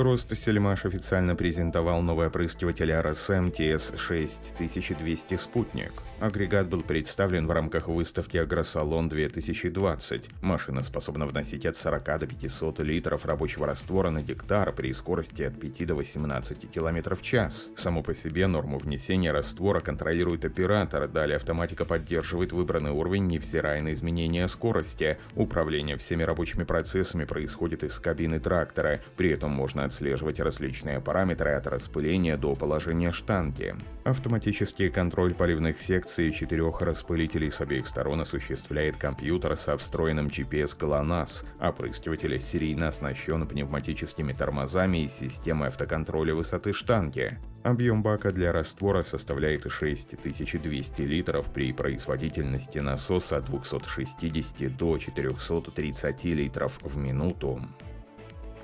Рост Сельмаш официально презентовал новый опрыскиватель RSM TS6200 «Спутник». Агрегат был представлен в рамках выставки «Агросалон 2020». Машина способна вносить от 40 до 500 литров рабочего раствора на гектар при скорости от 5 до 18 км в час. Само по себе норму внесения раствора контролирует оператор, далее автоматика поддерживает выбранный уровень, невзирая на изменения скорости. Управление всеми рабочими процессами происходит из кабины трактора, при этом можно отслеживать различные параметры от распыления до положения штанги. Автоматический контроль поливных секций четырех распылителей с обеих сторон осуществляет компьютер со встроенным GPS GLONASS. Опрыскиватель серийно оснащен пневматическими тормозами и системой автоконтроля высоты штанги. Объем бака для раствора составляет 6200 литров при производительности насоса от 260 до 430 литров в минуту.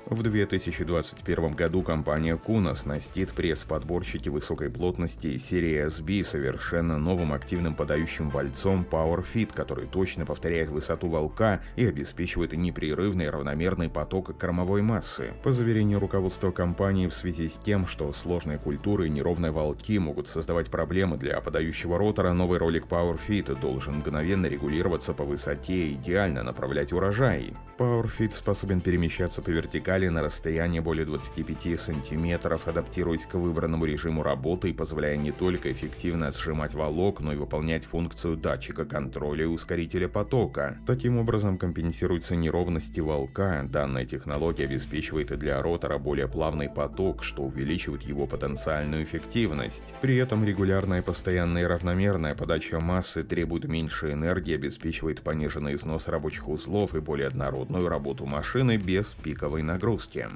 В 2021 году компания Kuna оснастит пресс-подборщики высокой плотности серии SB совершенно новым активным подающим вальцом PowerFit, который точно повторяет высоту волка и обеспечивает непрерывный равномерный поток кормовой массы. По заверению руководства компании, в связи с тем, что сложные культуры и неровные волки могут создавать проблемы для подающего ротора, новый ролик PowerFit должен мгновенно регулироваться по высоте и идеально направлять урожай. PowerFit способен перемещаться по вертикали вертикали на расстояние более 25 сантиметров, адаптируясь к выбранному режиму работы и позволяя не только эффективно сжимать волок, но и выполнять функцию датчика контроля и ускорителя потока. Таким образом компенсируются неровности волка. Данная технология обеспечивает для ротора более плавный поток, что увеличивает его потенциальную эффективность. При этом регулярная, постоянная и равномерная подача массы требует меньше энергии, обеспечивает пониженный износ рабочих узлов и более однородную работу машины без пиковой нагрузки нагрузки.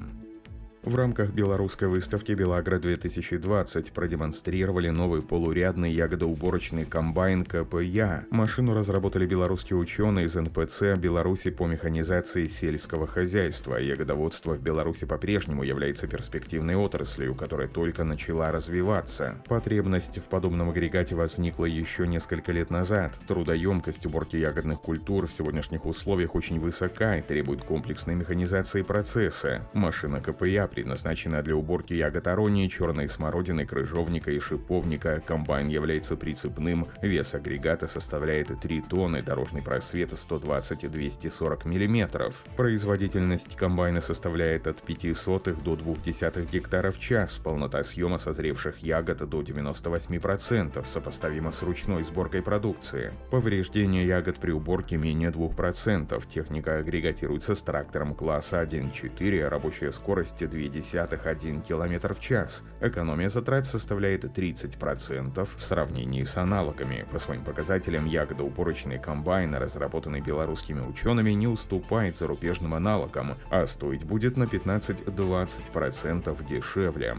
В рамках белорусской выставки «Белагра-2020» продемонстрировали новый полурядный ягодоуборочный комбайн КПЯ. Машину разработали белорусские ученые из НПЦ Беларуси по механизации сельского хозяйства. Ягодоводство в Беларуси по-прежнему является перспективной отраслью, которая только начала развиваться. Потребность в подобном агрегате возникла еще несколько лет назад. Трудоемкость уборки ягодных культур в сегодняшних условиях очень высока и требует комплексной механизации процесса. Машина КПЯ предназначена для уборки ягод аронии, черной смородины, крыжовника и шиповника. Комбайн является прицепным, вес агрегата составляет 3 тонны, дорожный просвет 120 и 240 мм. Производительность комбайна составляет от 0,05 до 0,2 гектара в час, полнота съема созревших ягод до 98%, сопоставима с ручной сборкой продукции. Повреждение ягод при уборке менее 2%, техника агрегатируется с трактором класса 1.4, рабочая скорость 2 0,2 км в час. Экономия затрат составляет 30% в сравнении с аналогами. По своим показателям, ягодоупорочный комбайн, разработанный белорусскими учеными, не уступает зарубежным аналогам, а стоить будет на 15-20% дешевле.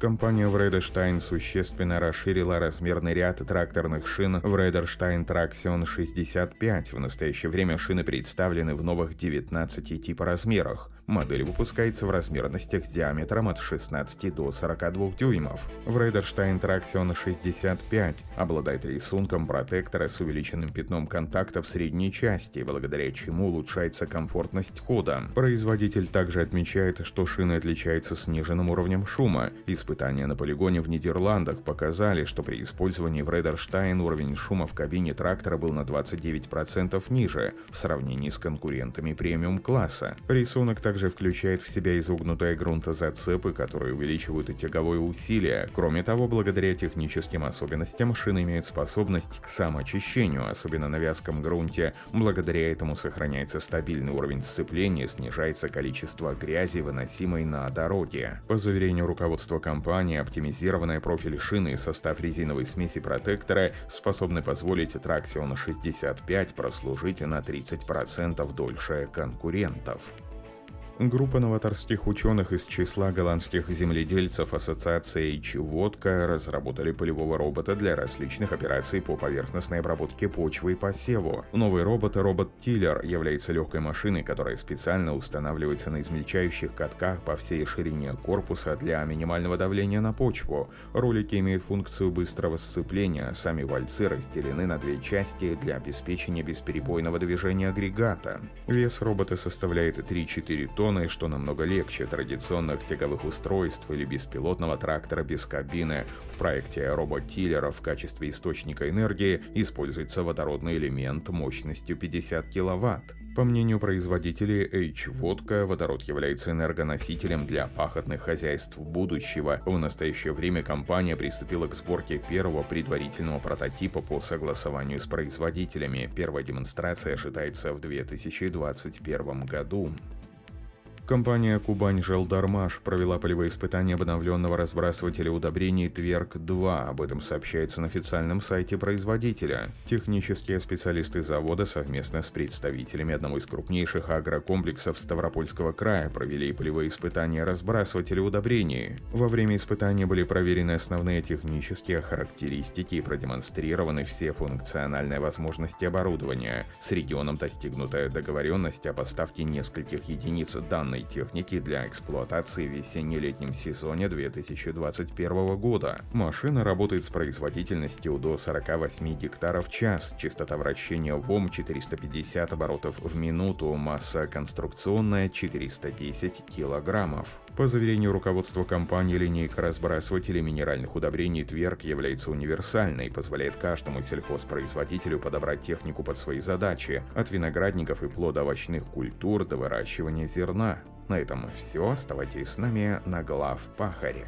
Компания Vredestein существенно расширила размерный ряд тракторных шин Vredestein Traxion 65. В настоящее время шины представлены в новых 19 типа размерах. Модель выпускается в размерностях с диаметром от 16 до 42 дюймов. Vredestein Traxion 65 обладает рисунком протектора с увеличенным пятном контакта в средней части, благодаря чему улучшается комфортность хода. Производитель также отмечает, что шины отличаются сниженным уровнем шума. Испытания на полигоне в Нидерландах показали, что при использовании Vredestein уровень шума в кабине трактора был на 29% ниже в сравнении с конкурентами премиум-класса. Рисунок также также включает в себя изогнутые грунтозацепы, которые увеличивают тяговое усилие. Кроме того, благодаря техническим особенностям шины имеют способность к самоочищению, особенно на вязком грунте. Благодаря этому сохраняется стабильный уровень сцепления, снижается количество грязи, выносимой на дороге. По заверению руководства компании, оптимизированный профиль шины и состав резиновой смеси протектора способны позволить Traxion 65 прослужить на 30% дольше конкурентов. Группа новаторских ученых из числа голландских земледельцев Ассоциации Чеводка разработали полевого робота для различных операций по поверхностной обработке почвы и посеву. Новый робот, робот-тиллер, является легкой машиной, которая специально устанавливается на измельчающих катках по всей ширине корпуса для минимального давления на почву. Ролики имеют функцию быстрого сцепления, сами вальцы разделены на две части для обеспечения бесперебойного движения агрегата. Вес робота составляет 3-4 тонны тонны, что намного легче традиционных тяговых устройств или беспилотного трактора без кабины. В проекте робот-тиллера в качестве источника энергии используется водородный элемент мощностью 50 кВт. По мнению производителей H-водка, водород является энергоносителем для пахотных хозяйств будущего. В настоящее время компания приступила к сборке первого предварительного прототипа по согласованию с производителями. Первая демонстрация ожидается в 2021 году. Компания «Кубань Желдармаш» провела полевые испытания обновленного разбрасывателя удобрений «Тверк-2». Об этом сообщается на официальном сайте производителя. Технические специалисты завода совместно с представителями одного из крупнейших агрокомплексов Ставропольского края провели полевые испытания разбрасывателя удобрений. Во время испытания были проверены основные технические характеристики и продемонстрированы все функциональные возможности оборудования. С регионом достигнута договоренность о поставке нескольких единиц данных данной техники для эксплуатации в весенне-летнем сезоне 2021 года. Машина работает с производительностью до 48 гектаров в час, частота вращения ВОМ 450 оборотов в минуту, масса конструкционная 410 килограммов. По заверению руководства компании, линейка разбрасывателей минеральных удобрений Тверк является универсальной и позволяет каждому сельхозпроизводителю подобрать технику под свои задачи, от виноградников и плодоовощных культур до выращивания зерна. На этом все. Оставайтесь с нами на глав Пахаре.